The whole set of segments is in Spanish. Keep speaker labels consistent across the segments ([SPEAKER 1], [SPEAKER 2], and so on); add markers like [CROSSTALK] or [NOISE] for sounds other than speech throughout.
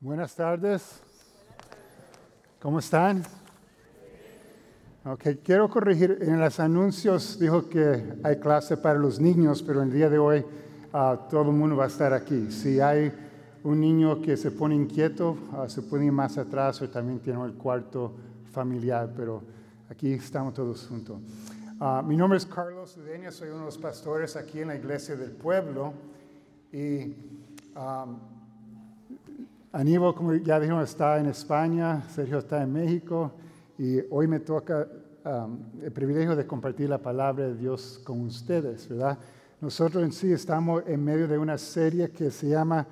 [SPEAKER 1] Buenas tardes. ¿Cómo están? Ok, quiero corregir. En los anuncios dijo que hay clase para los niños, pero el día de hoy ah, todo el mundo va a estar aquí. Si hay un niño que se pone inquieto, ah, se ir más atrás o también tiene el cuarto familiar, pero aquí estamos todos juntos. Ah, mi nombre es Carlos Udeña, soy uno de los pastores aquí en la iglesia del pueblo y Aníbal, como ya dijimos, está en España, Sergio está en México y hoy me toca el privilegio de compartir la palabra de Dios con ustedes, ¿verdad? Nosotros en sí estamos en medio de una serie que se llama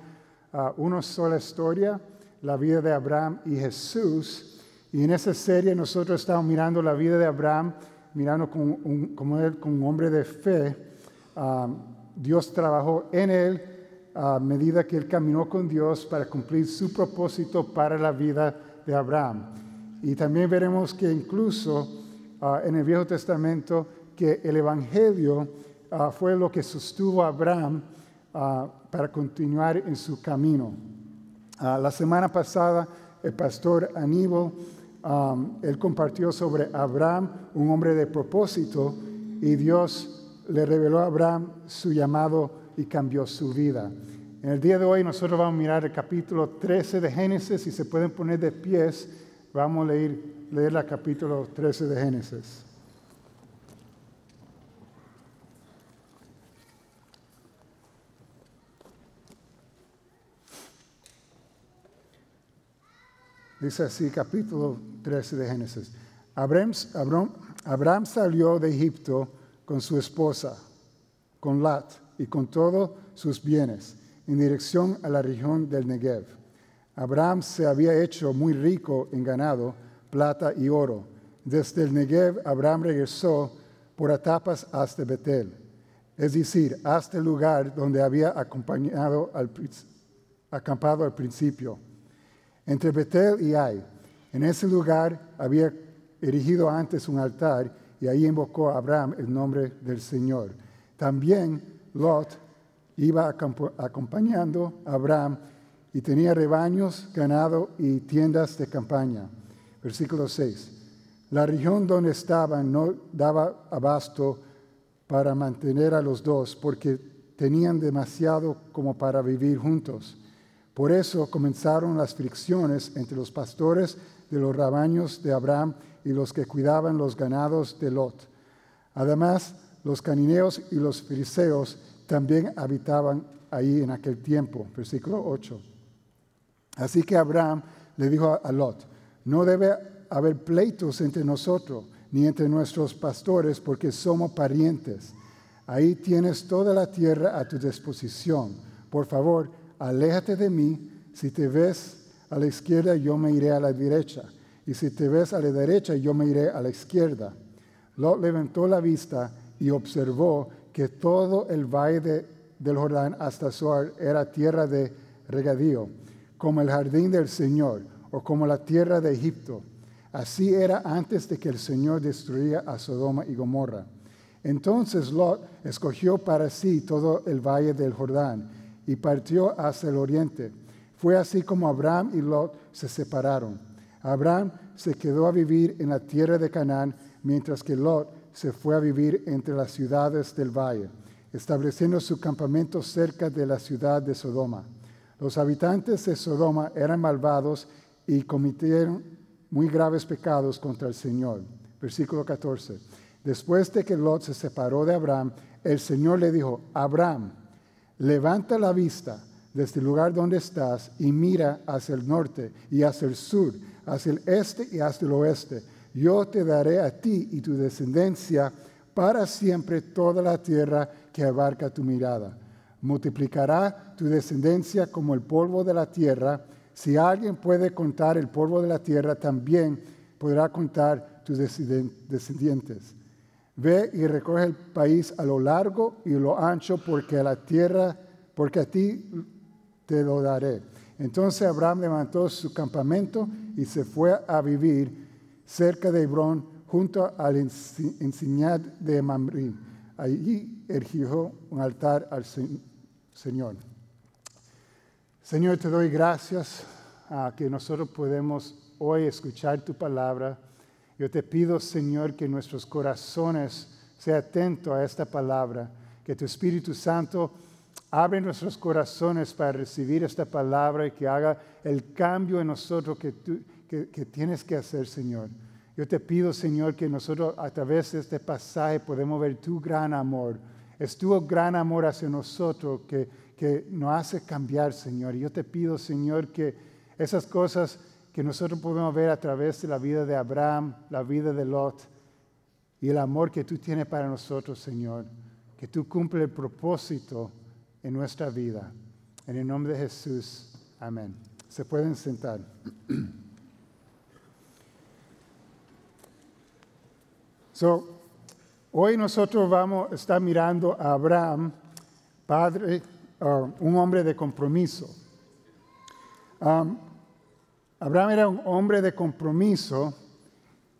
[SPEAKER 1] uh, Una sola historia, la vida de Abraham y Jesús. Y en esa serie nosotros estamos mirando la vida de Abraham, mirando como, como un hombre de fe. Dios trabajó en él a medida que él caminó con Dios para cumplir su propósito para la vida de Abraham. Y también veremos que incluso ah, en el Viejo Testamento que el Evangelio ah, fue lo que sostuvo a Abraham ah, para continuar en su camino. la semana pasada el pastor Aníbal, él compartió sobre Abraham, un hombre de propósito, y Dios le reveló a Abraham su llamado y cambió su vida. En el día de hoy nosotros vamos a mirar el capítulo 13 de Génesis. Si se pueden poner de pies, vamos a leer, leer el capítulo 13 de Génesis. Dice así, capítulo 13 de Génesis. Abraham, Abraham, salió de Egipto con su esposa, con Lat y con todos sus bienes en dirección a la región del Negev. Abraham se había hecho muy rico en ganado, plata y oro. Desde el Negev, Abraham regresó por etapas hasta Betel, es decir, hasta el lugar donde había acompañado al, acampado al principio, entre Betel y Ai. En ese lugar había erigido antes un altar y ahí invocó a Abraham el nombre del Señor. También Lot iba acompañando a Abraham y tenía rebaños, ganado y tiendas de campaña. Versículo 6. La región donde estaban no daba abasto para mantener a los dos porque tenían demasiado como para vivir juntos. Por eso comenzaron las fricciones entre los pastores de los rebaños de Abraham y los que cuidaban los ganados de Lot. Además, los canineos y los filiseos también habitaban ahí en aquel tiempo. Versículo 8. Así que Abraham le dijo a Lot, no debe haber pleitos entre nosotros ni entre nuestros pastores porque somos parientes. Ahí tienes toda la tierra a tu disposición. Por favor, aléjate de mí. Si te ves a la izquierda, yo me iré a la derecha. Y si te ves a la derecha, yo me iré a la izquierda. Lot levantó la vista y observó que todo el valle del Jordán hasta Zoar era tierra de regadío, como el jardín del Señor o como la tierra de Egipto. Así era antes de que el Señor destruía a Sodoma y Gomorra. Entonces Lot escogió para sí todo el valle del Jordán y partió hacia el oriente. Fue así como Abraham y Lot se separaron. Abraham se quedó a vivir en la tierra de Canaán, mientras que Lot se fue a vivir entre las ciudades del valle, estableciendo su campamento cerca de la ciudad de Sodoma. Los habitantes de Sodoma eran malvados y cometieron muy graves pecados contra el Señor. Versículo 14. Después de que Lot se separó de Abraham, el Señor le dijo, Abraham, levanta la vista desde el lugar donde estás y mira hacia el norte y hacia el sur, hacia el este y hacia el oeste yo te daré a ti y tu descendencia para siempre toda la tierra que abarca tu mirada. Multiplicará tu descendencia como el polvo de la tierra. Si alguien puede contar el polvo de la tierra, también podrá contar tus descendientes. Ve y recoge el país a lo largo y lo ancho, porque a la tierra, porque a ti te lo daré. Entonces Abraham levantó su campamento y se fue a vivir cerca de Hebrón, junto al enseñad de Mamre. Allí erigió un altar al Señor. Señor, te doy gracias ah, que nosotros podemos hoy escuchar tu palabra. Yo te pido, Señor, que nuestros corazones sean atentos a esta palabra, que tu Espíritu Santo abre nuestros corazones para recibir esta palabra y que haga el cambio en nosotros que, tú, que, que tienes que hacer, Señor. Yo te pido, Señor, que nosotros a través de este pasaje podemos ver tu gran amor. Es tu gran amor hacia nosotros que, que nos hace cambiar, Señor. Y yo te pido, Señor, que esas cosas que nosotros podemos ver a través de la vida de Abraham, la vida de Lot y el amor que tú tienes para nosotros, Señor, que tú cumples el propósito en nuestra vida. En el nombre de Jesús, amén. Se pueden sentar. [CLEARS THROAT] So, hoy nosotros vamos a estar mirando a Abraham, padre, uh, un hombre de compromiso. Um, Abraham era un hombre de compromiso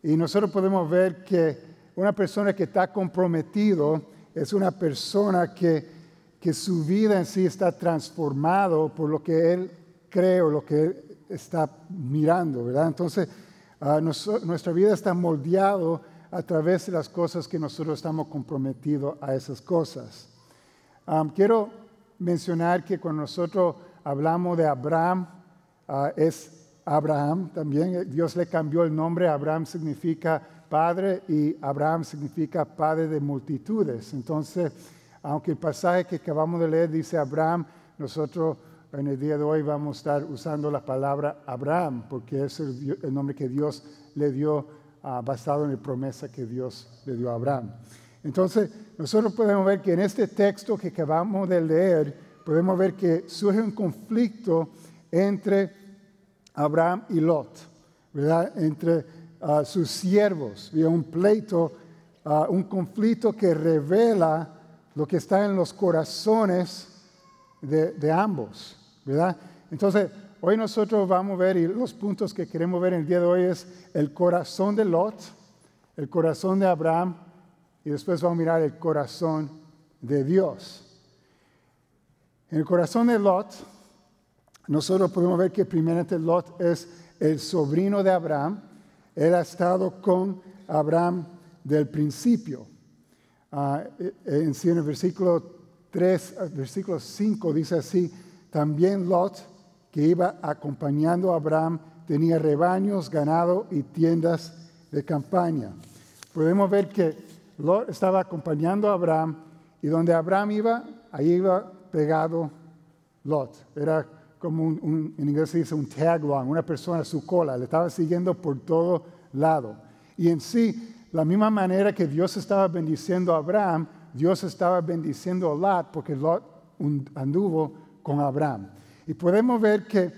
[SPEAKER 1] y nosotros podemos ver que una persona que está comprometido es una persona que, que su vida en sí está transformado por lo que él cree o lo que él está mirando, ¿verdad? Entonces, uh, nuestra vida está moldeado a través de las cosas que nosotros estamos comprometidos a esas cosas. Quiero mencionar que cuando nosotros hablamos de Abraham, uh, es Abraham también. Dios le cambió el nombre. Abraham significa padre y Abraham significa padre de multitudes. Entonces, aunque el pasaje que acabamos de leer dice Abraham, nosotros en el día de hoy vamos a estar usando la palabra Abraham, porque es el, nombre que Dios le dio uh, basado en la promesa que Dios le dio a Abraham. Entonces, nosotros podemos ver que en este texto que acabamos de leer, podemos ver que surge un conflicto entre Abraham y Lot, ¿verdad? Entre uh, sus siervos. Un pleito, uh, un conflicto que revela lo que está en los corazones de, de, ambos, ¿verdad? Entonces, hoy nosotros vamos a ver, y los puntos que queremos ver en el día de hoy es el corazón de Lot, el corazón de Abraham, y después vamos a mirar el corazón de Dios. En el corazón de Lot, nosotros podemos ver que primeramente Lot es el sobrino de Abraham. Él ha estado con Abraham del principio. Uh, en, en el versículo 3, versículo 5 dice así, también Lot, que iba acompañando a Abraham, tenía rebaños, ganado y tiendas de campaña. Podemos ver que Lot estaba acompañando a Abraham y donde Abraham iba, ahí iba pegado Lot. Era como en inglés se dice un tag along, una persona a su cola, le estaba siguiendo por todo lado. Y en sí, la misma manera que Dios estaba bendiciendo a Abraham, Dios estaba bendiciendo a Lot porque Lot anduvo con Abraham. Y podemos ver que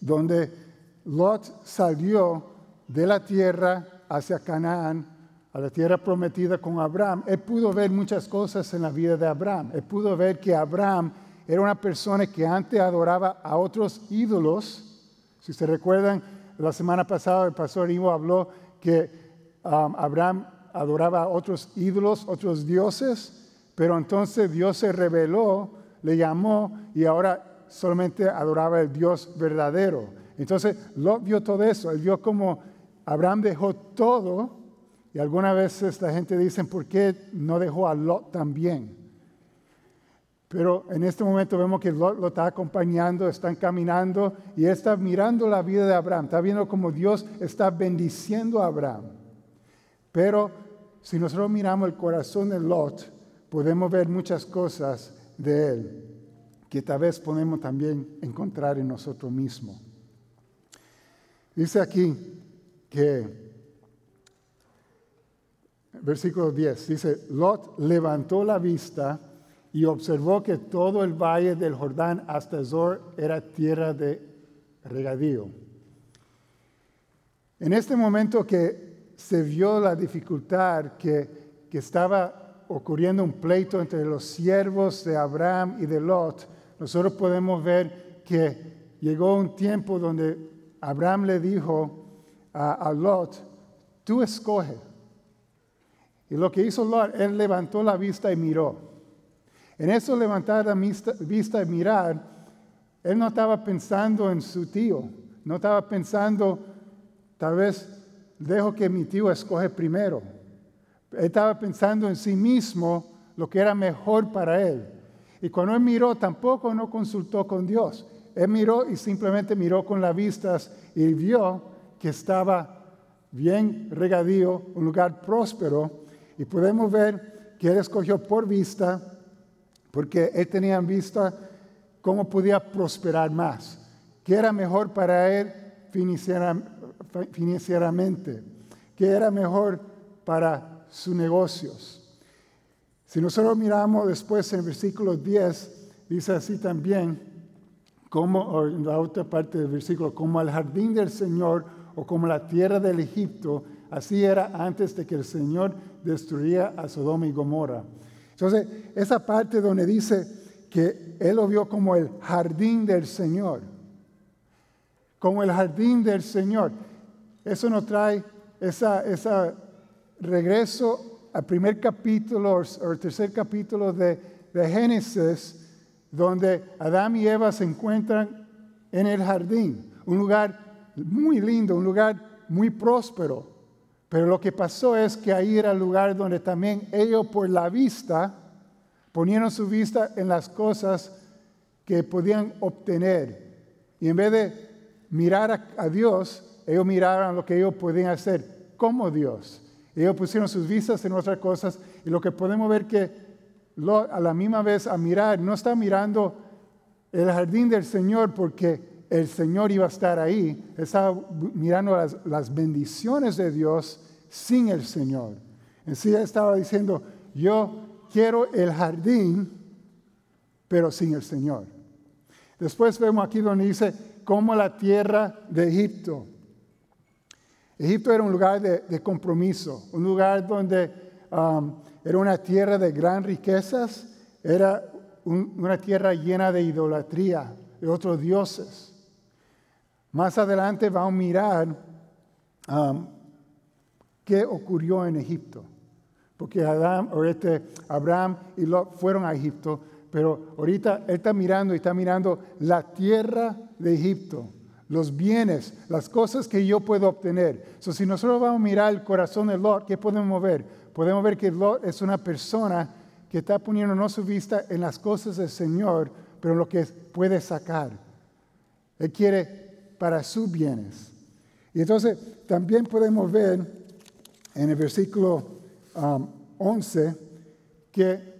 [SPEAKER 1] donde Lot salió de la tierra hacia Canaán, a la tierra prometida con Abraham, él pudo ver muchas cosas en la vida de Abraham. Él pudo ver que Abraham era una persona que antes adoraba a otros ídolos. Si se recuerdan, la semana pasada el pastor Ivo habló que um, Abraham adoraba a otros ídolos, otros dioses, pero entonces Dios se reveló, le llamó y ahora solamente adoraba el Dios verdadero. Entonces Lot vio todo eso, él vio como Abraham dejó todo y algunas veces la gente dice, ¿por qué no dejó a Lot también? Pero en este momento vemos que Lot lo está acompañando, están caminando y está mirando la vida de Abraham, está viendo cómo Dios está bendiciendo a Abraham. Pero si nosotros miramos el corazón de Lot, podemos ver muchas cosas de él que tal vez podemos también encontrar en nosotros mismos. Dice aquí que, versículo 10, dice, Lot levantó la vista y observó que todo el valle del Jordán hasta Zor era tierra de regadío. En este momento que se vio la dificultad que, que estaba ocurriendo un pleito entre los siervos de Abraham y de Lot, nosotros podemos ver que llegó un tiempo donde Abraham le dijo a, Lot, tú escoge. Y lo que hizo Lot, él levantó la vista y miró. En eso levantar la vista y mirar, Él no estaba pensando en su tío, no estaba pensando, tal vez dejo que mi tío escoge primero. Él estaba pensando en sí mismo lo que era mejor para él. Y cuando él miró, tampoco no consultó con Dios. Él miró y simplemente miró con las vistas y vio que estaba bien regadío, un lugar próspero. Y podemos ver que él escogió por vista, porque él tenía en vista cómo podía prosperar más, qué era mejor para él financieramente, qué era mejor para sus negocios. Si nosotros miramos después en versículo 10, dice así también, como en la otra parte del versículo, como el jardín del Señor o como la tierra del Egipto, así era antes de que el Señor destruía a Sodoma y Gomorra. Entonces, esa parte donde dice que él lo vio como el jardín del Señor, como el jardín del Señor, eso nos trae ese regreso al primer capítulo o el tercer capítulo de, de Génesis, donde Adán y Eva se encuentran en el jardín, un lugar muy lindo, un lugar muy próspero. Pero lo que pasó es que ahí era el lugar donde también ellos por la vista ponieron su vista en las cosas que podían obtener. Y en vez de mirar a, Dios, ellos miraron lo que ellos podían hacer como Dios. Ellos pusieron sus vistas en otras cosas y lo que podemos ver que a la misma vez a mirar, no está mirando el jardín del Señor porque el Señor iba a estar ahí, estaba mirando las, bendiciones de Dios sin el Señor. En sí estaba diciendo, yo quiero el jardín, pero sin el Señor. Después vemos aquí donde dice, como la tierra de Egipto. Egipto era un lugar de, compromiso, un lugar donde um, era una tierra de gran riquezas, era una tierra llena de idolatría, de otros dioses. Más adelante vamos a mirar um, qué ocurrió en Egipto, porque Adam, este, Abraham y Lot fueron a Egipto, pero ahorita él está mirando y está mirando la tierra de Egipto los bienes, las cosas que yo puedo obtener. So, si nosotros vamos a mirar el corazón de Lot, ¿qué podemos ver? Podemos ver que Lot es una persona que está poniendo no su vista en las cosas del Señor, pero en lo que puede sacar. Él quiere para sus bienes. Y entonces también podemos ver en el versículo 11 um, que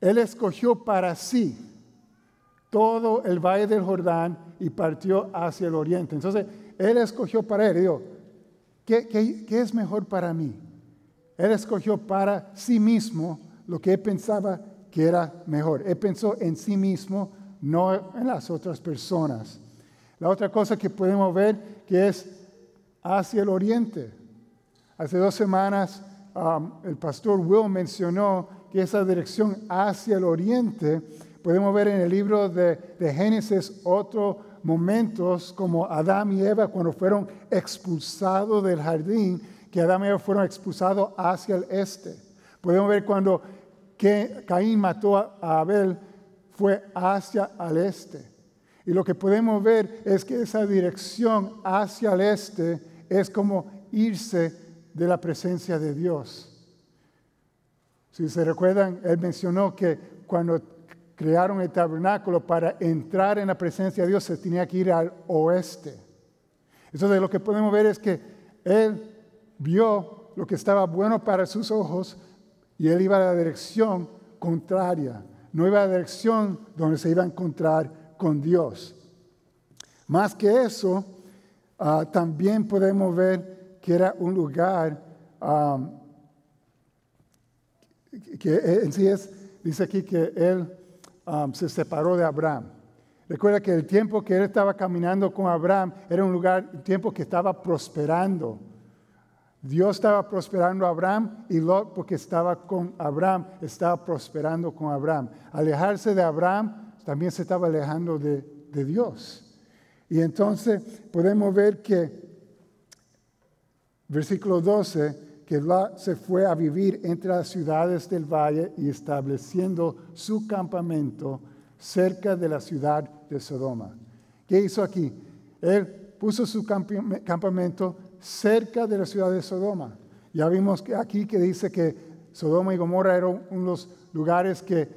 [SPEAKER 1] Él escogió para sí todo el valle del Jordán y partió hacia el oriente. Entonces, él escogió para él, dijo, ¿qué, qué, es mejor para mí? Él escogió para sí mismo lo que él pensaba que era mejor. Él pensó en sí mismo, no en las otras personas. La otra cosa que podemos ver que es hacia el oriente. Hace dos semanas um, el pastor Will mencionó que esa dirección hacia el oriente, podemos ver en el libro de, de Génesis otro momentos como Adán y Eva cuando fueron expulsados del jardín, que Adán y Eva fueron expulsados hacia el este. Podemos ver cuando Caín mató a Abel, fue hacia el este. Y lo que podemos ver es que esa dirección hacia el este es como irse de la presencia de Dios. Si se recuerdan, él mencionó que cuando crearon el tabernáculo para entrar en la presencia de Dios, se tenía que ir al oeste. Entonces lo que podemos ver es que él vio lo que estaba bueno para sus ojos y él iba a la dirección contraria, no iba a la dirección donde se iba a encontrar con Dios. Más que eso, ah, también podemos ver que era un lugar ah, que en sí es, dice aquí que él Um, se separó de Abraham. Recuerda que el tiempo que él estaba caminando con Abraham era un lugar, un tiempo que estaba prosperando. Dios estaba prosperando a Abraham y Lot, porque estaba con Abraham, estaba prosperando con Abraham. Alejarse de Abraham también se estaba alejando de, de Dios. Y entonces podemos ver que, versículo 12, que se fue a vivir entre las ciudades del valle y estableciendo su campamento cerca de la ciudad de Sodoma. ¿Qué hizo aquí? Él puso su campamento cerca de la ciudad de Sodoma. Ya vimos aquí que dice que Sodoma y Gomorra eran unos lugares que,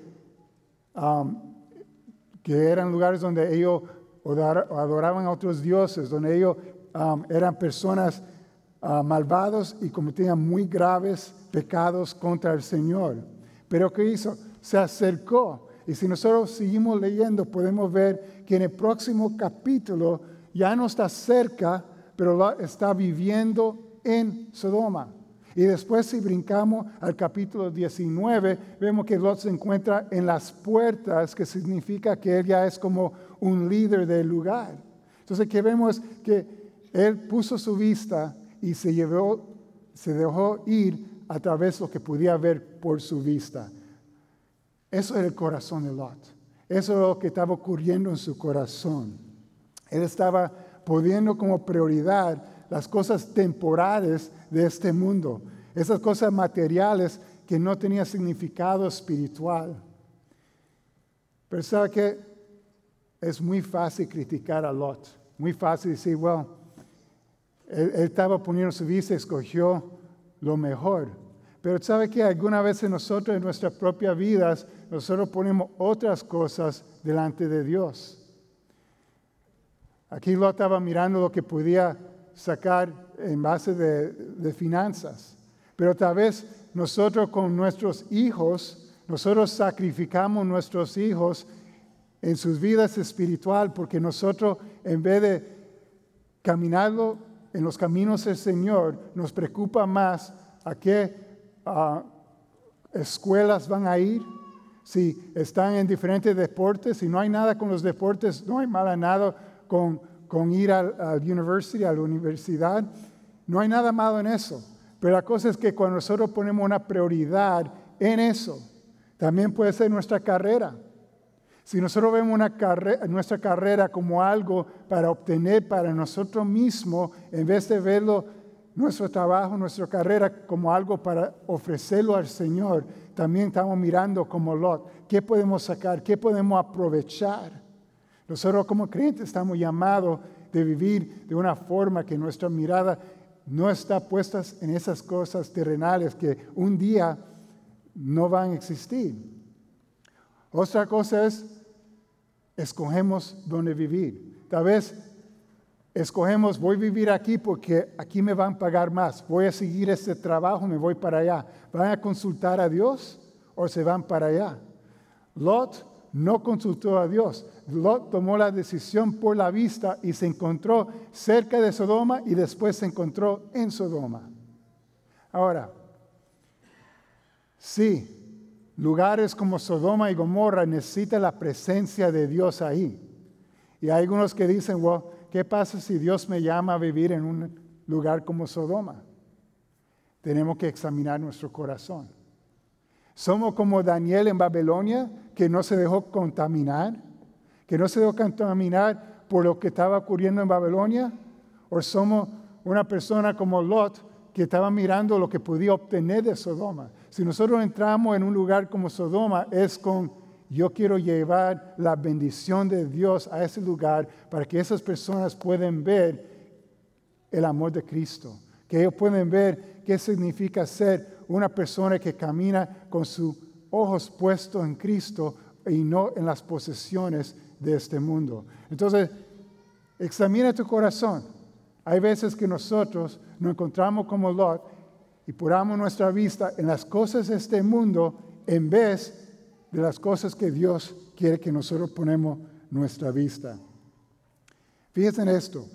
[SPEAKER 1] que eran lugares donde ellos adoraban a otros dioses, donde ellos eran personas uh, malvados y cometían muy graves pecados contra el Señor. Pero ¿qué hizo? Se acercó. Y si nosotros seguimos leyendo, podemos ver que en el próximo capítulo ya no está cerca, pero está viviendo en Sodoma. Y después si brincamos al capítulo 19, vemos que Lot se encuentra en las puertas, que significa que él ya es como un líder del lugar. Entonces, que vemos que él puso su vista y se, llevó, se dejó ir a través de lo que podía ver por su vista. Eso era el corazón de Lot. Eso es lo que estaba ocurriendo en su corazón. Él estaba poniendo como prioridad las cosas temporales de este mundo, esas cosas materiales que no tenían significado espiritual. Pero sabe que es muy fácil criticar a Lot, muy fácil decir, bueno, él, estaba poniendo su vista, escogió lo mejor. Pero sabe que algunas veces nosotros en nuestras propias vidas, nosotros ponemos otras cosas delante de Dios. Aquí Lot estaba mirando lo que podía sacar en base de, finanzas. Pero tal vez nosotros con nuestros hijos, nosotros sacrificamos nuestros hijos en sus vidas espiritual porque nosotros en vez de caminarlo en los caminos del Señor, nos preocupa más a qué escuelas van a ir, si están en diferentes deportes, si no hay nada con los deportes, no hay nada con, con ir al university, a la universidad, no hay nada malo en eso. Pero la cosa es que cuando nosotros ponemos una prioridad en eso, también puede ser nuestra carrera. Si nosotros vemos nuestra carrera como algo para obtener para nosotros mismos, en vez de verlo nuestro trabajo, nuestra carrera como algo para ofrecerlo al Señor, también estamos mirando como Lot, ¿qué podemos sacar? ¿Qué podemos aprovechar? Nosotros como creyentes estamos llamados de vivir de una forma que nuestra mirada no está puesta en esas cosas terrenales que un día no van a existir. Otra cosa es, escogemos dónde vivir. Tal vez escogemos, voy a vivir aquí porque aquí me van a pagar más. Voy a seguir este trabajo, me voy para allá. ¿Van a consultar a Dios o se van para allá? Lot no consultó a Dios. Lot tomó la decisión por la vista y se encontró cerca de Sodoma y después se encontró en Sodoma. Ahora, sí, Lugares como Sodoma y Gomorra necesitan la presencia de Dios ahí. Y hay algunos que dicen, ¿qué pasa si Dios me llama a vivir en un lugar como Sodoma? Tenemos que examinar nuestro corazón. Somos como Daniel en Babilonia, que no se dejó contaminar, que no se dejó contaminar por lo que estaba ocurriendo en Babilonia, o somos una persona como Lot, que estaba mirando lo que podía obtener de Sodoma. Si nosotros entramos en un lugar como Sodoma, es con, yo quiero llevar la bendición de Dios a ese lugar para que esas personas puedan ver el amor de Cristo, que ellos pueden ver qué significa ser una persona que camina con sus ojos puestos en Cristo y no en las posesiones de este mundo. Entonces, examina tu corazón. Hay veces que nosotros nos encontramos como Lot y puramos nuestra vista en las cosas de este mundo en vez de las cosas que Dios quiere que nosotros ponemos nuestra vista. Fíjense en esto,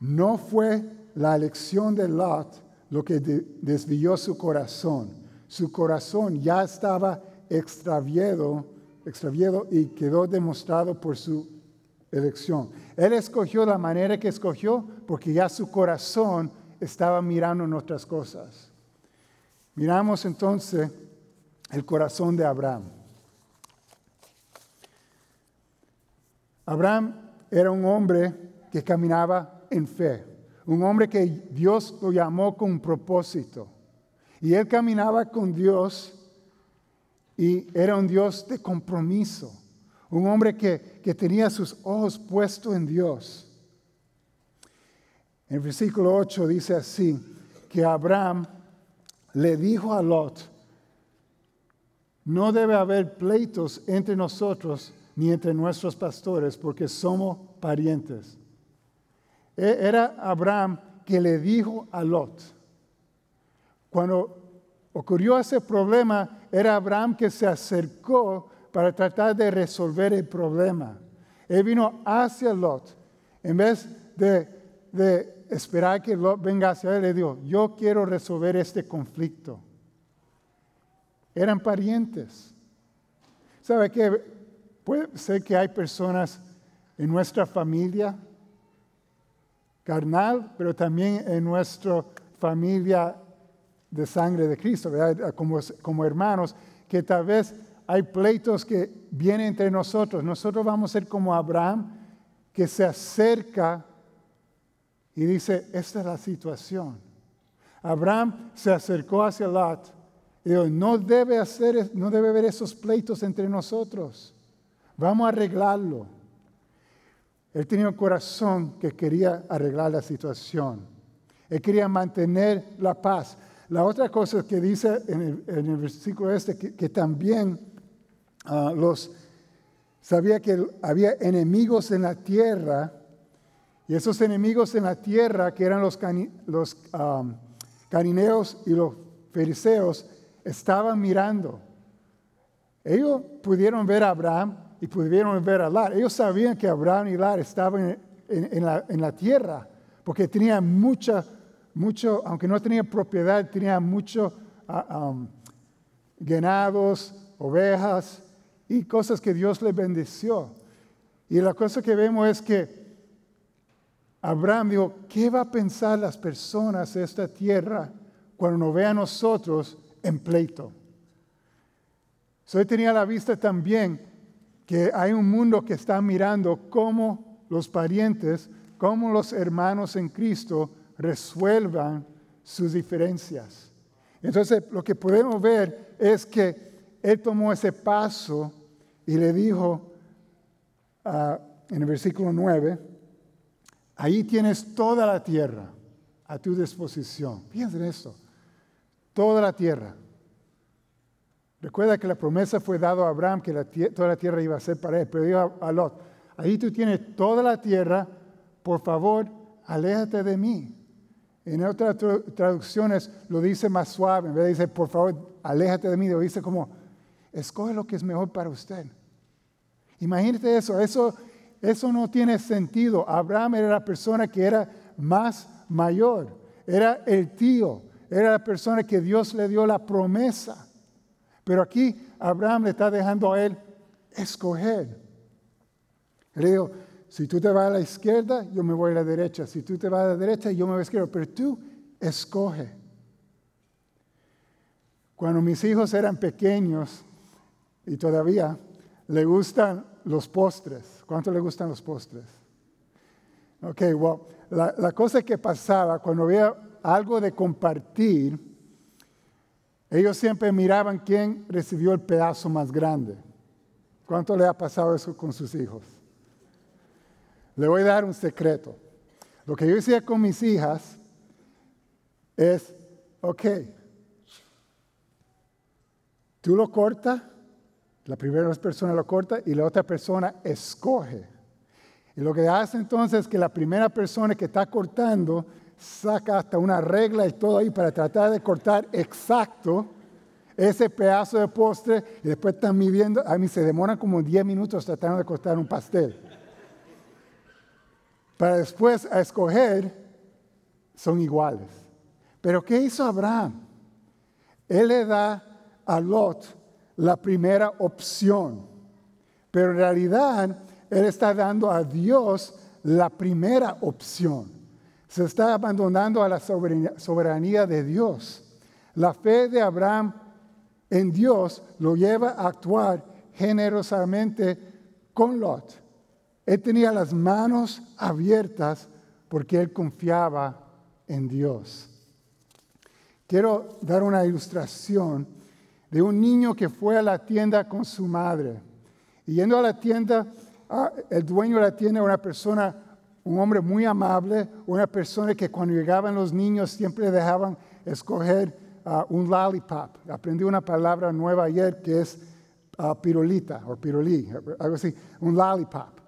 [SPEAKER 1] no fue la elección de Lot lo que desvió su corazón. Su corazón ya estaba extraviado, extraviado y quedó demostrado por su elección. Él escogió la manera que escogió porque ya su corazón estaba mirando en otras cosas. Miramos entonces el corazón de Abraham. Abraham era un hombre que caminaba en fe, un hombre que Dios lo llamó con un propósito. Y él caminaba con Dios y era un Dios de compromiso, un hombre que, que tenía sus ojos puestos en Dios. En el versículo 8 dice así, que Abraham le dijo a Lot, no debe haber pleitos entre nosotros ni entre nuestros pastores, porque somos parientes. E, era Abraham que le dijo a Lot. Cuando ocurrió ese problema, era Abraham que se acercó para tratar de resolver el problema. Él vino hacia Lot. En vez de, de esperar que Lot venga hacia él, le dijo, yo quiero resolver este conflicto. Eran parientes. ¿Sabe qué? Puede ser que hay personas en nuestra familia carnal, pero también en nuestra familia de sangre de Cristo, Como, como hermanos, que tal vez hay pleitos que vienen entre nosotros. Nosotros vamos a ser como Abraham, que se acerca y dice, esta es la situación. Abraham se acercó hacia Lot y dijo, no debe, hacer, no debe haber esos pleitos entre nosotros. Vamos a arreglarlo. Él tenía un corazón que quería arreglar la situación. Él quería mantener la paz. La otra cosa que dice en el, versículo este, que, también ah, los sabía que había enemigos en la tierra, y esos enemigos en la tierra, que eran los, ah, canineos y los fariseos, estaban mirando. Ellos pudieron ver a Abraham y pudieron ver a Lar. Ellos sabían que Abraham y Lar estaban en, la, tierra, porque tenían mucha, mucho, aunque no tenían propiedad, tenían muchos ah, um, ganados, ovejas y cosas que Dios les bendeció. Y la cosa que vemos es que Abraham dijo, ¿qué va a pensar las personas de esta tierra cuando nos vean a nosotros en pleito? So, tenía la vista también que hay un mundo que está mirando cómo los parientes, cómo los hermanos en Cristo resuelvan sus diferencias. Entonces, lo que podemos ver es que él tomó ese paso y le dijo ah, en el versículo 9, ahí tienes toda la tierra a tu disposición. Piensen en esto, toda la tierra. Recuerda que la promesa fue dada a Abraham que toda la tierra iba a ser para él, pero dijo a, Lot, ahí tú tienes toda la tierra, por favor, aléjate de mí. En otras traducciones lo dice más suave, en vez de decir, por favor, aléjate de mí, lo dice como, escoge lo que es mejor para usted. Imagínate eso, eso, eso no tiene sentido. Abraham era la persona que era más mayor, era el tío, era la persona que Dios le dio la promesa. Pero aquí Abraham le está dejando a él escoger. Le digo, si tú te vas a la izquierda, yo me voy a la derecha. Si tú te vas a la derecha, yo me voy a la izquierda. Pero tú escoge. Cuando mis hijos eran pequeños y todavía le gustan los postres. ¿Cuánto le gustan los postres? Ok, well, la, la cosa que pasaba cuando había algo de compartir, ellos siempre miraban quién recibió el pedazo más grande. ¿Cuánto le ha pasado eso con sus hijos? Le voy a dar un secreto. Lo que yo decía con mis hijas es, ok, tú lo cortas, la primera persona lo corta y la otra persona escoge. Y lo que hace entonces es que la primera persona que está cortando saca hasta una regla y todo ahí para tratar de cortar exacto ese pedazo de postre y después están midiendo, a mí se demoran como 10 minutos tratando de cortar un pastel. Para después a escoger, son iguales. Pero ¿qué hizo Abraham? Él le da a Lot la primera opción, pero en realidad él está dando a Dios la primera opción se está abandonando a la soberanía de Dios. La fe de Abraham en Dios lo lleva a actuar generosamente con Lot. Él tenía las manos abiertas porque él confiaba en Dios. Quiero dar una ilustración de un niño que fue a la tienda con su madre Y yendo a la tienda, ah, el dueño de la tienda era una persona, un hombre muy amable, una persona que cuando llegaban los niños siempre dejaban escoger ah, un lollipop. Aprendí una palabra nueva ayer que es uh, pirulita o pirulí, algo así, un lollipop.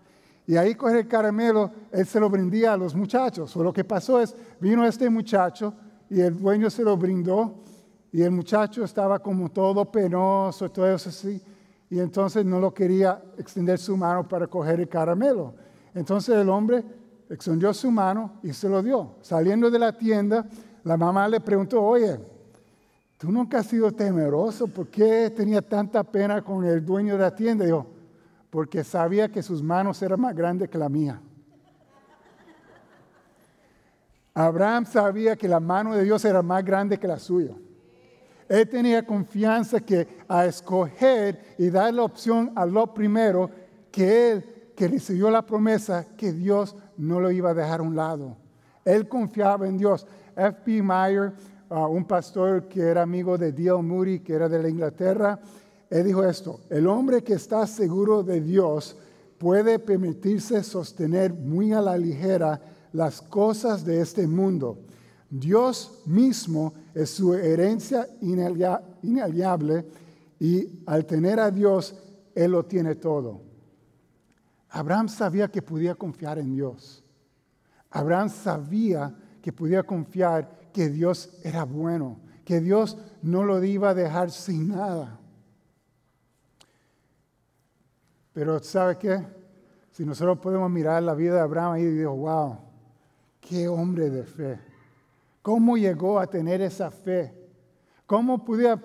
[SPEAKER 1] Y ahí con el caramelo, él se lo brindía a los muchachos. O lo que pasó es, vino este muchacho y el dueño se lo brindó y el muchacho estaba como todo penoso, todo eso así. Y entonces no lo quería extender su mano para coger el caramelo. Entonces el hombre extendió su mano y se lo dio. Saliendo de la tienda, la mamá le preguntó, oye, tú nunca has sido temeroso, ¿por qué tenía tanta pena con el dueño de la tienda? Dijo, porque sabía que sus manos eran más grandes que la mía. Abraham sabía que la mano de Dios era más grande que la suya. Él tenía confianza que a escoger y dar la opción a lo primero, que él, que recibió la promesa, que Dios no lo iba a dejar a un lado. Él confiaba en Dios. F.B. Meyer, uh, un pastor que era amigo de D.L. Moody, que era de la Inglaterra, él dijo esto, el hombre que está seguro de Dios puede permitirse sostener muy a la ligera las cosas de este mundo. Dios mismo es su herencia inaliable y al tener a Dios, Él lo tiene todo. Abraham sabía que podía confiar en Dios. Abraham sabía que podía confiar que Dios era bueno, que Dios no lo iba a dejar sin nada. Pero ¿sabe qué? Si nosotros podemos mirar la vida de Abraham y decir, wow, qué hombre de fe. ¿Cómo llegó a tener esa fe? ¿Cómo podía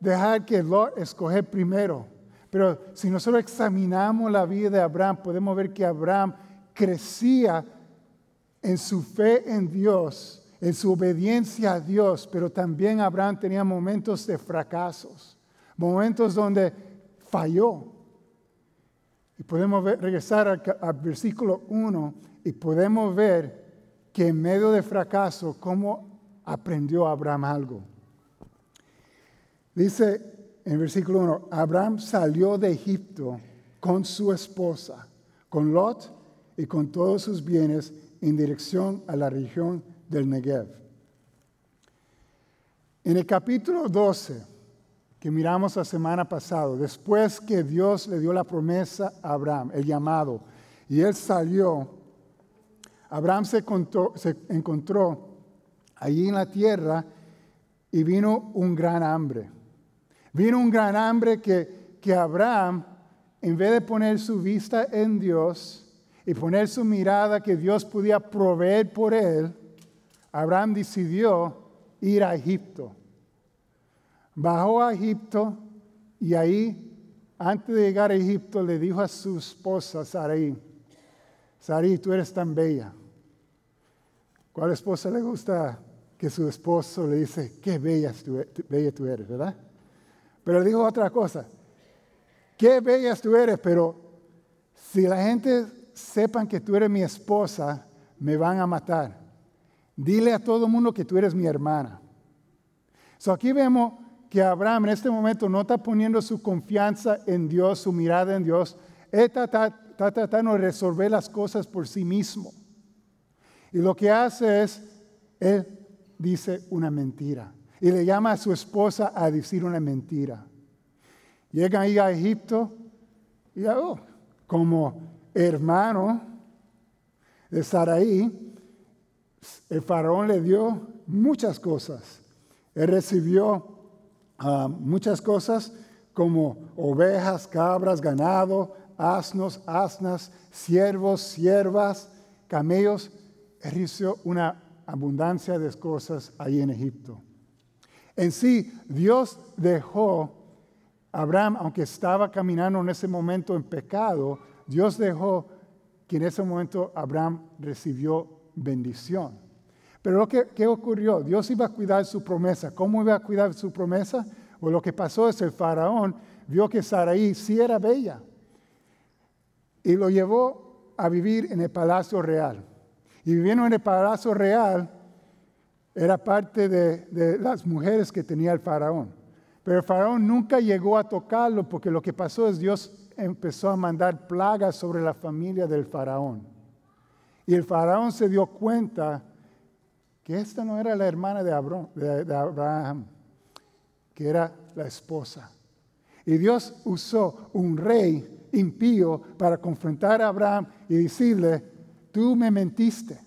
[SPEAKER 1] dejar que Lot escoger primero? Pero si nosotros examinamos la vida de Abraham, podemos ver que Abraham crecía en su fe en Dios, en su obediencia a Dios, pero también Abraham tenía momentos de fracasos, momentos donde falló, y podemos regresar al, versículo 1 y podemos ver que en medio de fracaso, cómo aprendió Abraham algo. Dice en versículo 1, Abraham salió de Egipto con su esposa, con Lot y con todos sus bienes en dirección a la región del Negev. En el capítulo 12, que miramos la semana pasada, después que Dios le dio la promesa a Abraham, el llamado, y él salió, Abraham se, encontró, allí en la tierra y vino un gran hambre. Vino un gran hambre que, que Abraham, en vez de poner su vista en Dios y poner su mirada que Dios podía proveer por él, Abraham decidió ir a Egipto. Bajó a Egipto y ahí, antes de llegar a Egipto, le dijo a su esposa Sarai, Sarai, tú eres tan bella. ¿Cuál esposa le gusta que su esposo le dice, qué bella tú, tú eres, verdad? Pero le dijo otra cosa, qué bella tú eres, pero si la gente sepan que tú eres mi esposa, me van a matar. Dile a todo el mundo que tú eres mi hermana. So aquí vemos que Abraham en este momento no está poniendo su confianza en Dios, su mirada en Dios. Él está, tratando de resolver las cosas por sí mismo. Y lo que hace es, él dice una mentira. Y le llama a su esposa a decir una mentira. Llega ahí a Egipto y oh, como hermano de Saraí, el faraón le dio muchas cosas. Él recibió Ah, muchas cosas como ovejas, cabras, ganado, asnos, asnas, siervos, siervas, camellos. Él una abundancia de cosas ahí en Egipto. En sí, Dios dejó a Abraham, aunque estaba caminando en ese momento en pecado, Dios dejó que en ese momento Abraham recibió bendición. Pero que ¿qué ocurrió, Dios iba a cuidar su promesa. ¿Cómo iba a cuidar su promesa? O lo que pasó es el faraón vio que Saraí sí era bella y lo llevó a vivir en el palacio real. Y viviendo en el palacio real era parte de, de las mujeres que tenía el faraón. Pero el faraón nunca llegó a tocarlo porque lo que pasó es Dios empezó a mandar plagas sobre la familia del faraón. Y el faraón se dio cuenta que esta no era la hermana de Abraham, que era la esposa. Y Dios usó un rey impío para confrontar a Abraham y decirle, tú me mentiste.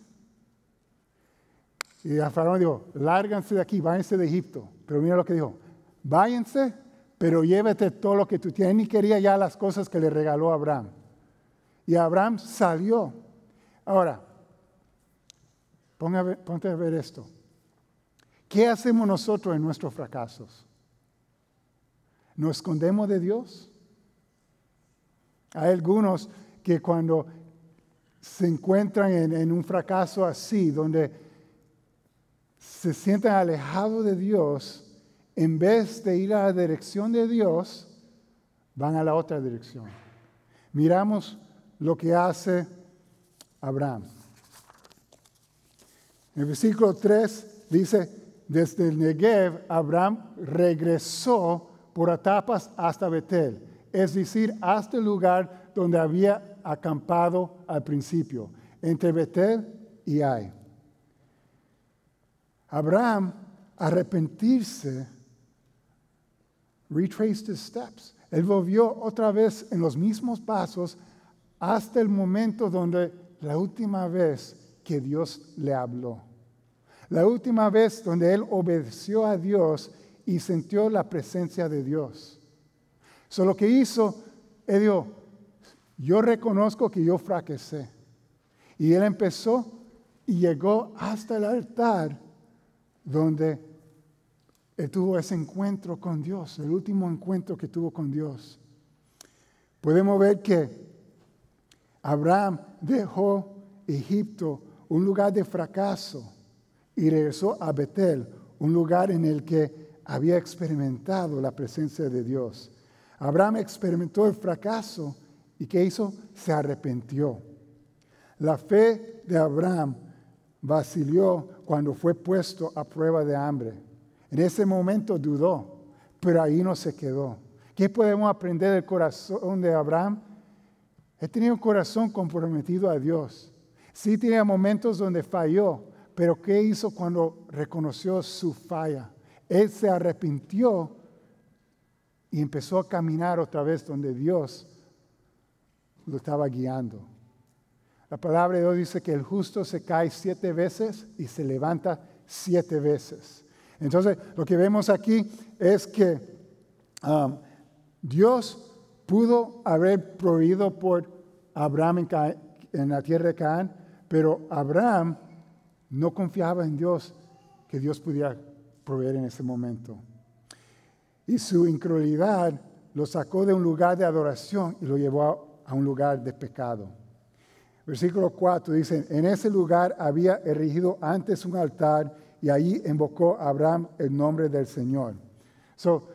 [SPEAKER 1] Y a Faraón dijo, lárganse de aquí, váyanse de Egipto. Pero mira lo que dijo, váyanse, pero llévete todo lo que tú tienes. Ni quería ya las cosas que le regaló Abraham. Y Abraham salió. Ahora, ponte a ver esto. ¿Qué hacemos nosotros en nuestros fracasos? ¿Nos escondemos de Dios? Hay algunos que cuando se encuentran en, un fracaso así, donde se sienten alejados de Dios, en vez de ir a la dirección de Dios, van a la otra dirección. Miramos lo que hace Abraham. En el versículo 3 dice, desde el Negev, Abraham regresó por etapas hasta Betel es decir, hasta el lugar donde había acampado al principio, entre Betel y Ai. Abraham, arrepentirse, retraced his steps. Él volvió otra vez en los mismos pasos hasta el momento donde la última vez que Dios le habló. La última vez donde él obedeció a Dios y sintió la presencia de Dios. So, lo que hizo, él dijo, yo reconozco que yo fracasé. Y él empezó y llegó hasta el altar donde él tuvo ese encuentro con Dios, el último encuentro que tuvo con Dios. Podemos ver que Abraham dejó Egipto, un lugar de fracaso, y regresó a Betel, un lugar en el que había experimentado la presencia de Dios. Abraham experimentó el fracaso y ¿qué hizo? Se arrepintió. La fe de Abraham vaciló cuando fue puesto a prueba de hambre. En ese momento dudó, pero ahí no se quedó. ¿Qué podemos aprender del corazón de Abraham? Él tenía un corazón comprometido a Dios. Sí tenía momentos donde falló, pero ¿qué hizo cuando reconoció su falla? Él se arrepintió y empezó a caminar otra vez donde Dios lo estaba guiando. La palabra de Dios dice que el justo se cae siete veces y se levanta siete veces. Entonces, lo que vemos aquí es que um, Dios pudo haber proveído por Abraham en, en la tierra de Canaán, pero Abraham no confiaba en Dios que Dios pudiera proveer en ese momento y su incredulidad lo sacó de un lugar de adoración y lo llevó a un lugar de pecado. Versículo 4 dice, en ese lugar había erigido antes un altar y allí invocó a Abraham el nombre del Señor. So,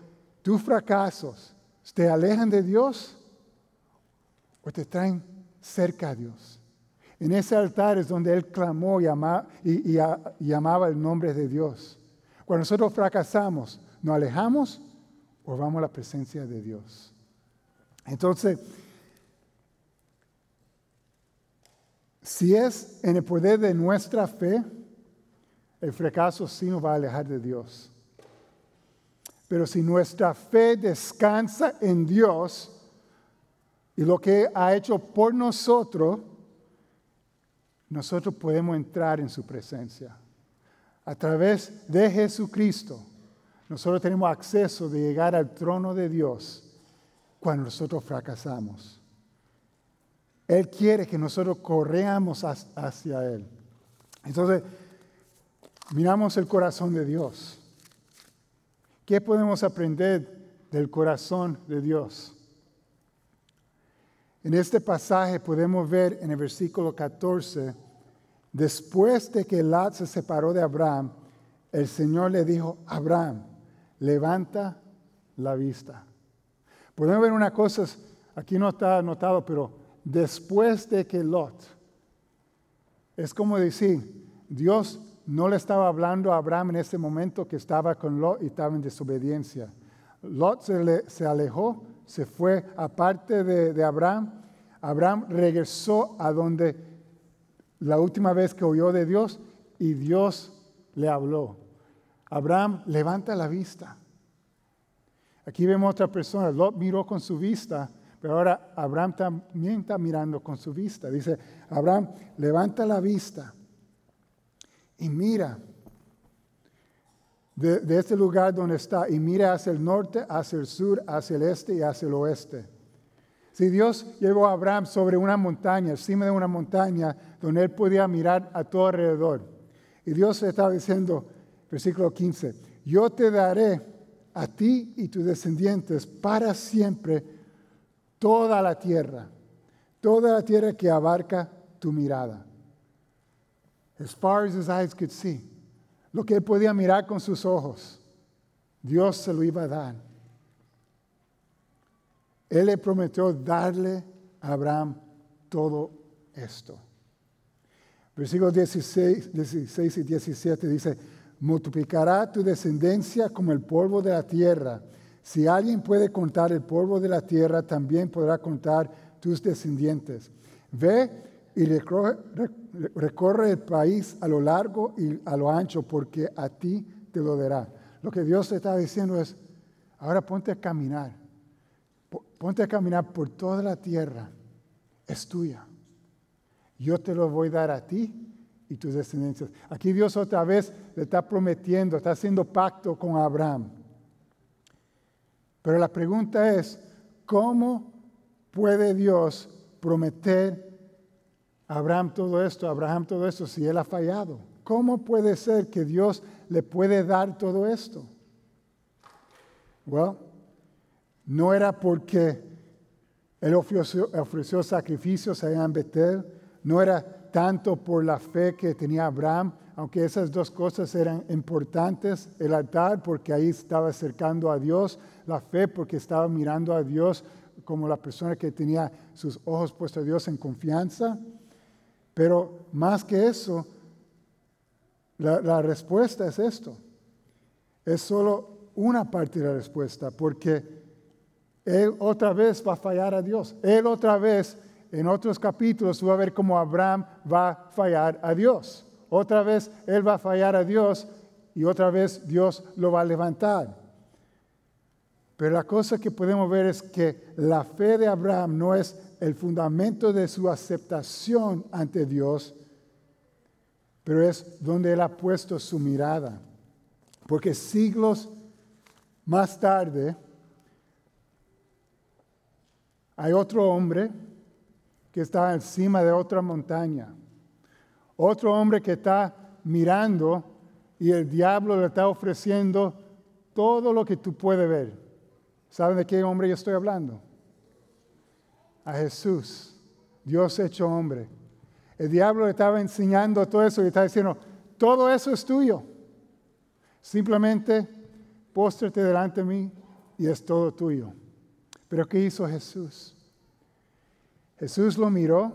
[SPEAKER 1] tus fracasos te alejan de Dios o te traen cerca a Dios. En ese altar es donde él clamó y, y, y llamaba el nombre de Dios. Cuando nosotros fracasamos, nos alejamos o vamos a la presencia de Dios. Entonces, si es en el poder de nuestra fe, el fracaso sí nos va a alejar de Dios. Pero si nuestra fe descansa en Dios y lo que ha hecho por nosotros, nosotros podemos entrar en su presencia. A través de Jesucristo, nosotros tenemos acceso de llegar al trono de Dios cuando nosotros fracasamos. Él quiere que nosotros correamos hacia Él. Entonces, miramos el corazón de Dios. ¿Qué podemos aprender del corazón de Dios? En este pasaje podemos ver en el versículo 14, después de que Lot se separó de Abraham, el Señor le dijo, Abraham, levanta la vista. Podemos ver una cosa, aquí no está anotado, pero después de que Lot, es como decir, Dios no le estaba hablando a Abraham en ese momento que estaba con Lot y estaba en desobediencia. Lot se, alejó, se fue aparte de, de Abraham, Abraham regresó a donde la última vez que oyó de Dios y Dios le habló. Abraham levanta la vista. Aquí vemos otra persona, Lot miró con su vista, pero ahora Abraham también está mirando con su vista. Dice, Abraham levanta la vista y mira de, este lugar donde está y mira hacia el norte, hacia el sur, hacia el este y hacia el oeste. Si Dios llevó a Abraham sobre una montaña, encima de una montaña, donde él podía mirar a todo alrededor. Y Dios le estaba diciendo, versículo 15, yo te daré a ti y tus descendientes para siempre toda la tierra, toda la tierra que abarca tu mirada. As far as his eyes could see, lo que él podía mirar con sus ojos, Dios se lo iba a dar. Él le prometió darle a Abraham todo esto. Versículos 16, 16 y 17 dice, multiplicará tu descendencia como el polvo de la tierra. Si alguien puede contar el polvo de la tierra, también podrá contar tus descendientes. Ve y recorre, el país a lo largo y a lo ancho, porque a ti te lo dará. Lo que Dios está diciendo es, ahora ponte a caminar. Ponte a caminar por toda la tierra. Es tuya. Yo te lo voy a dar a ti y tus descendencias. Aquí Dios otra vez le está prometiendo, está haciendo pacto con Abraham. Pero la pregunta es, ¿cómo puede Dios prometer a Abraham todo esto, a Abraham todo esto, si él ha fallado? ¿Cómo puede ser que Dios le puede dar todo esto? Bueno, no era porque él ofreció, sacrificios allá en Betel, no era tanto por la fe que tenía Abraham, aunque esas dos cosas eran importantes, el altar porque ahí estaba acercando a Dios, la fe porque estaba mirando a Dios como la persona que tenía sus ojos puestos a Dios en confianza. Pero más que eso, la, respuesta es esto. Es solo una parte de la respuesta, porque Él otra vez va a fallar a Dios. Él otra vez en otros capítulos va a ver cómo Abraham va a fallar a Dios. Otra vez él va a fallar a Dios y otra vez Dios lo va a levantar. Pero la cosa que podemos ver es que la fe de Abraham no es el fundamento de su aceptación ante Dios, pero es donde él ha puesto su mirada. Porque siglos más tarde hay otro hombre que está encima de otra montaña. Otro hombre que está mirando y el diablo le está ofreciendo todo lo que tú puedes ver. ¿Saben de qué hombre yo estoy hablando? A Jesús, Dios hecho hombre. El diablo le estaba enseñando todo eso y está diciendo, todo eso es tuyo. Simplemente póstrate delante de mí y es todo tuyo. Pero ¿qué hizo Jesús? Jesús lo miró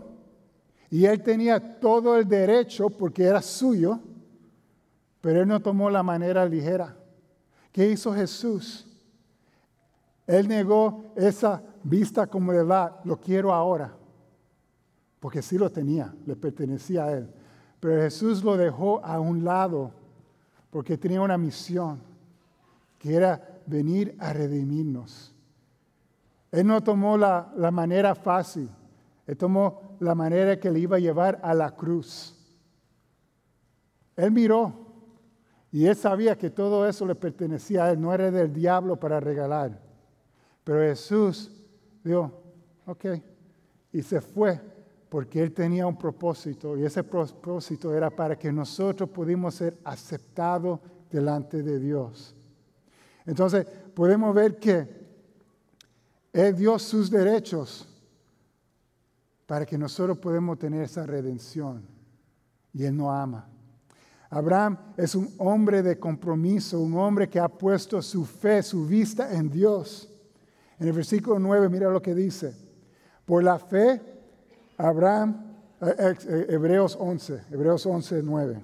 [SPEAKER 1] y él tenía todo el derecho porque era suyo, pero él no tomó la manera ligera. ¿Qué hizo Jesús? Él negó esa vista como de la, lo quiero ahora, porque sí lo tenía, le pertenecía a él. Pero Jesús lo dejó a un lado porque tenía una misión, que era venir a redimirnos. Él no tomó la, la manera fácil. Él tomó la manera que le iba a llevar a la cruz. Él miró y él sabía que todo eso le pertenecía a él, no era del diablo para regalar. Pero Jesús dijo, ok, y se fue porque él tenía un propósito y ese propósito era para que nosotros pudimos ser aceptados delante de Dios. Entonces podemos ver que Él dio sus derechos para que nosotros podamos tener esa redención. Y Él no ama. Abraham es un hombre de compromiso, un hombre que ha puesto su fe, su vista en Dios. En el versículo 9, mira lo que dice. Por la fe, Abraham, eh, eh, Hebreos 11, Hebreos 11, 9.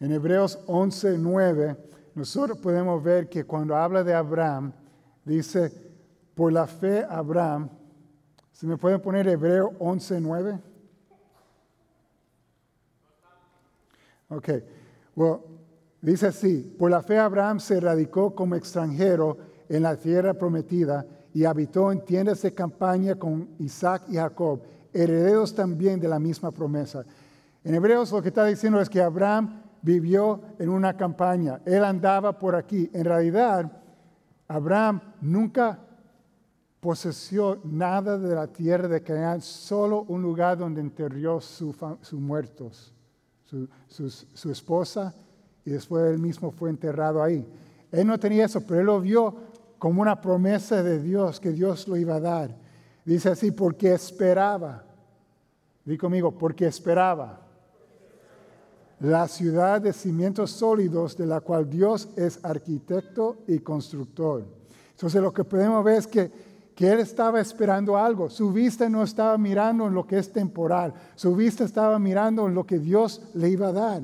[SPEAKER 1] En Hebreos 11, 9, nosotros podemos ver que cuando habla de Abraham, dice, por la fe Abraham, ¿se me puede poner Hebreo 11.9? Ok, well, dice así, por la fe Abraham se radicó como extranjero en la tierra prometida y habitó en tiendas de campaña con Isaac y Jacob, herederos también de la misma promesa. En Hebreos lo que está diciendo es que Abraham vivió en una campaña, él andaba por aquí. En realidad, Abraham nunca posesió nada de la tierra de Canaán, solo un lugar donde enterró sus muertos su, esposa, y después él mismo fue enterrado ahí. Él no tenía eso, pero él lo vio como una promesa de Dios, que Dios lo iba a dar. Dice así, porque esperaba. Di conmigo, porque esperaba. La ciudad de cimientos sólidos de la cual Dios es arquitecto y constructor. Entonces lo que podemos ver es que que él estaba esperando algo. Su vista no estaba mirando en lo que es temporal, su vista estaba mirando en lo que Dios le iba a dar.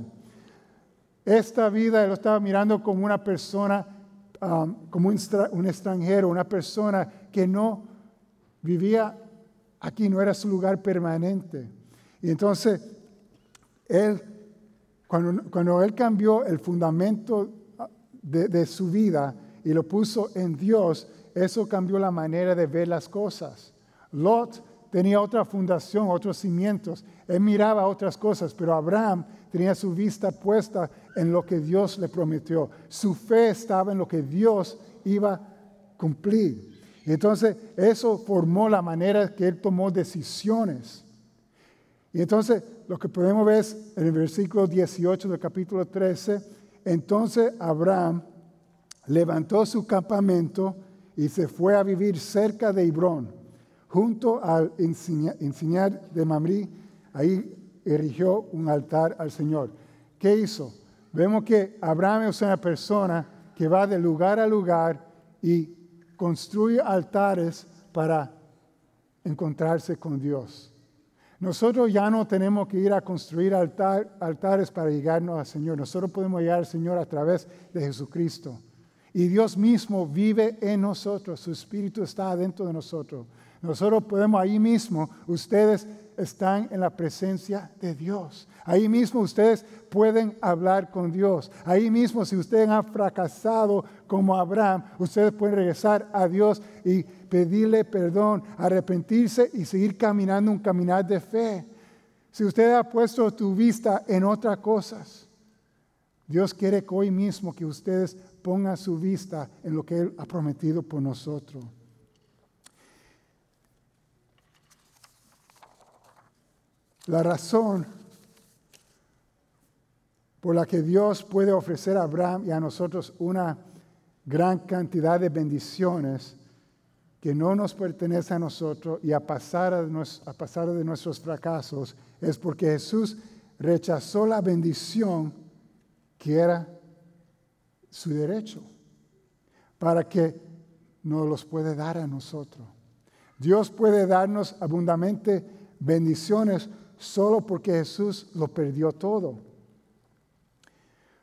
[SPEAKER 1] Esta vida él estaba mirando como una persona, um, como un, extranjero, una persona que no vivía aquí, no era su lugar permanente. Y entonces, él, cuando, él cambió el fundamento de, de su vida y lo puso en Dios, eso cambió la manera de ver las cosas. Lot tenía otra fundación, otros cimientos. Él miraba otras cosas, pero Abraham tenía su vista puesta en lo que Dios le prometió. Su fe estaba en lo que Dios iba a cumplir. Entonces eso formó la manera que él tomó decisiones. Y entonces lo que podemos ver es en el versículo 18 del capítulo 13, entonces Abraham levantó su campamento y se fue a vivir cerca de Hebrón, junto al enseñar de Mamrí. Ahí erigió un altar al Señor. ¿Qué hizo? Vemos que Abraham es una persona que va de lugar a lugar y construye altares para encontrarse con Dios. Nosotros ya no tenemos que ir a construir altares para llegarnos al Señor. Nosotros podemos llegar al Señor a través de Jesucristo. Y Dios mismo vive en nosotros, su Espíritu está dentro de nosotros. Nosotros podemos ahí mismo, ustedes están en la presencia de Dios. Ahí mismo ustedes pueden hablar con Dios. Ahí mismo si ustedes han fracasado como Abraham, ustedes pueden regresar a Dios y pedirle perdón, arrepentirse y seguir caminando un caminar de fe. Si usted ha puesto tu vista en otras cosas, Dios quiere que hoy mismo que ustedes ponga su vista en lo que Él ha prometido por nosotros. La razón por la que Dios puede ofrecer a Abraham y a nosotros una gran cantidad de bendiciones que no nos pertenece a nosotros y a pasar, a pasar de nuestros fracasos es porque Jesús rechazó la bendición que era su derecho para que nos los puede dar a nosotros. Dios puede darnos abundantemente bendiciones solo porque Jesús lo perdió todo.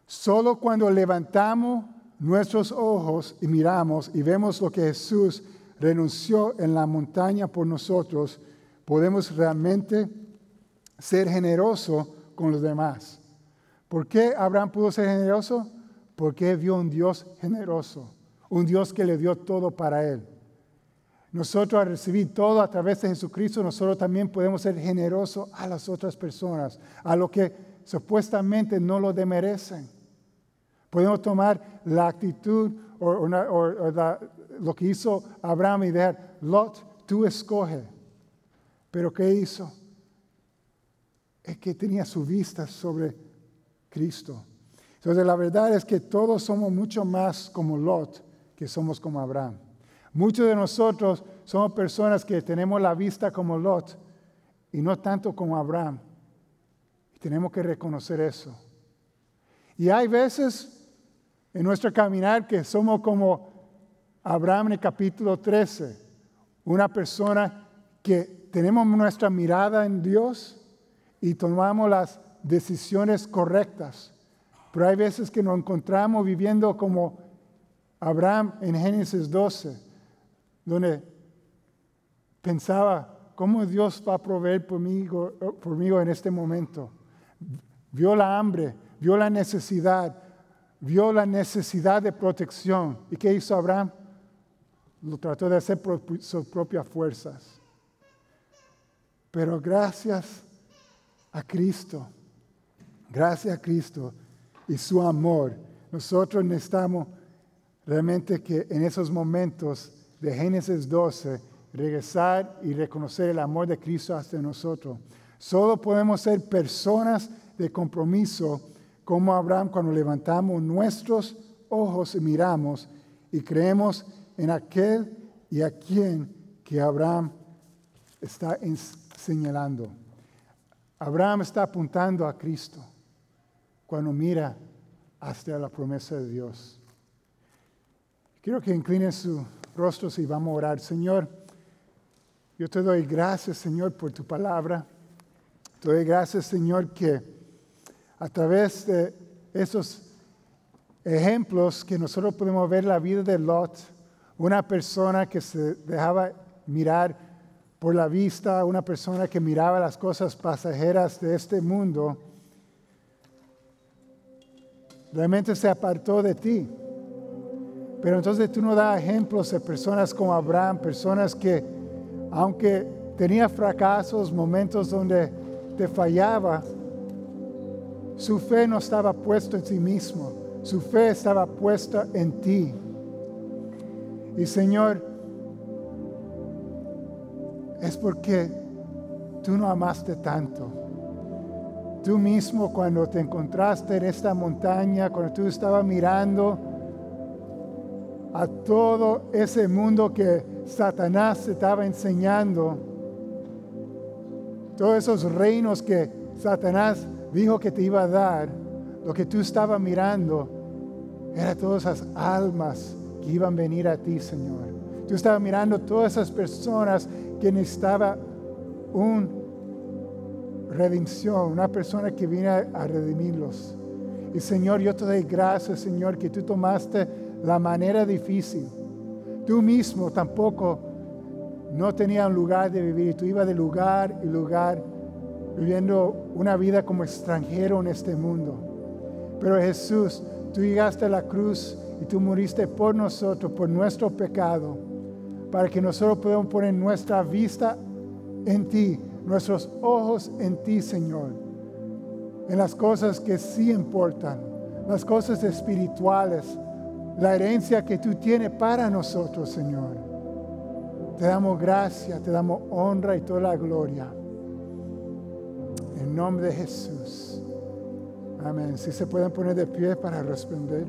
[SPEAKER 1] Solo cuando levantamos nuestros ojos y miramos y vemos lo que Jesús renunció en la montaña por nosotros, podemos realmente ser generosos con los demás. ¿Por qué Abraham pudo ser generoso? porque vio un Dios generoso, un Dios que le dio todo para él. Nosotros al recibir todo a través de Jesucristo, nosotros también podemos ser generosos a las otras personas, a lo que supuestamente no lo demerecen. Podemos tomar la actitud o, lo que hizo Abraham y decir, Lot, tú escoge. Pero ¿qué hizo? Es que tenía su vista sobre Cristo. Entonces la verdad es que todos somos mucho más como Lot que somos como Abraham. Muchos de nosotros somos personas que tenemos la vista como Lot y no tanto como Abraham. Y tenemos que reconocer eso. Y hay veces en nuestro caminar que somos como Abraham en el capítulo 13, una persona que tenemos nuestra mirada en Dios y tomamos las decisiones correctas Pero hay veces que nos encontramos viviendo como Abraham en Génesis 12, donde pensaba, ¿cómo Dios va a proveer por mí, por mí en este momento? Vio la hambre, vio la necesidad, vio la necesidad de protección. ¿Y qué hizo Abraham? Lo trató de hacer por sus propias fuerzas. Pero gracias a Cristo, gracias a Cristo y su amor, nosotros necesitamos realmente que en esos momentos de Génesis 12 regresar y reconocer el amor de Cristo hacia nosotros. Solo podemos ser personas de compromiso como Abraham cuando levantamos nuestros ojos y miramos y creemos en aquel y a quien que Abraham está señalando. Abraham está apuntando a Cristo cuando mira hasta la promesa de Dios. Quiero que inclinen sus rostros y vamos a orar. Señor, yo te doy gracias, Señor, por tu palabra. Te doy gracias, Señor, que a través de esos ejemplos que nosotros podemos ver la vida de Lot, una persona que se dejaba mirar por la vista, una persona que miraba las cosas pasajeras de este mundo, realmente se apartó de ti. Pero entonces tú nos das ejemplos de personas como Abraham, personas que, aunque tenía fracasos, momentos donde te fallaba, su fe no estaba puesta en sí mismo, su fe estaba puesta en ti. Y Señor, es porque tú no amaste tanto. Tú mismo cuando te encontraste en esta montaña, cuando tú estabas mirando a todo ese mundo que Satanás estaba enseñando, todos esos reinos que Satanás dijo que te iba a dar, lo que tú estabas mirando, era todas esas almas que iban a venir a ti, Señor. Tú estabas mirando todas esas personas que necesitaban una redención, una persona que viene a redimirlos. Y Señor, yo te doy gracias, Señor, que tú tomaste la manera difícil. Tú mismo tampoco no tenías un lugar de vivir. Tú ibas de lugar y lugar viviendo una vida como extranjero en este mundo. Pero Jesús, tú llegaste a la cruz y tú moriste por nosotros, por nuestro pecado, para que nosotros podamos poner nuestra vista en ti, nuestros ojos en ti, Señor, en las cosas que sí importan, las cosas espirituales, la herencia que tú tienes para nosotros, Señor. Te damos gracia, te damos honra y toda la gloria. En nombre de Jesús. Amén. Si se pueden poner de pie para responder.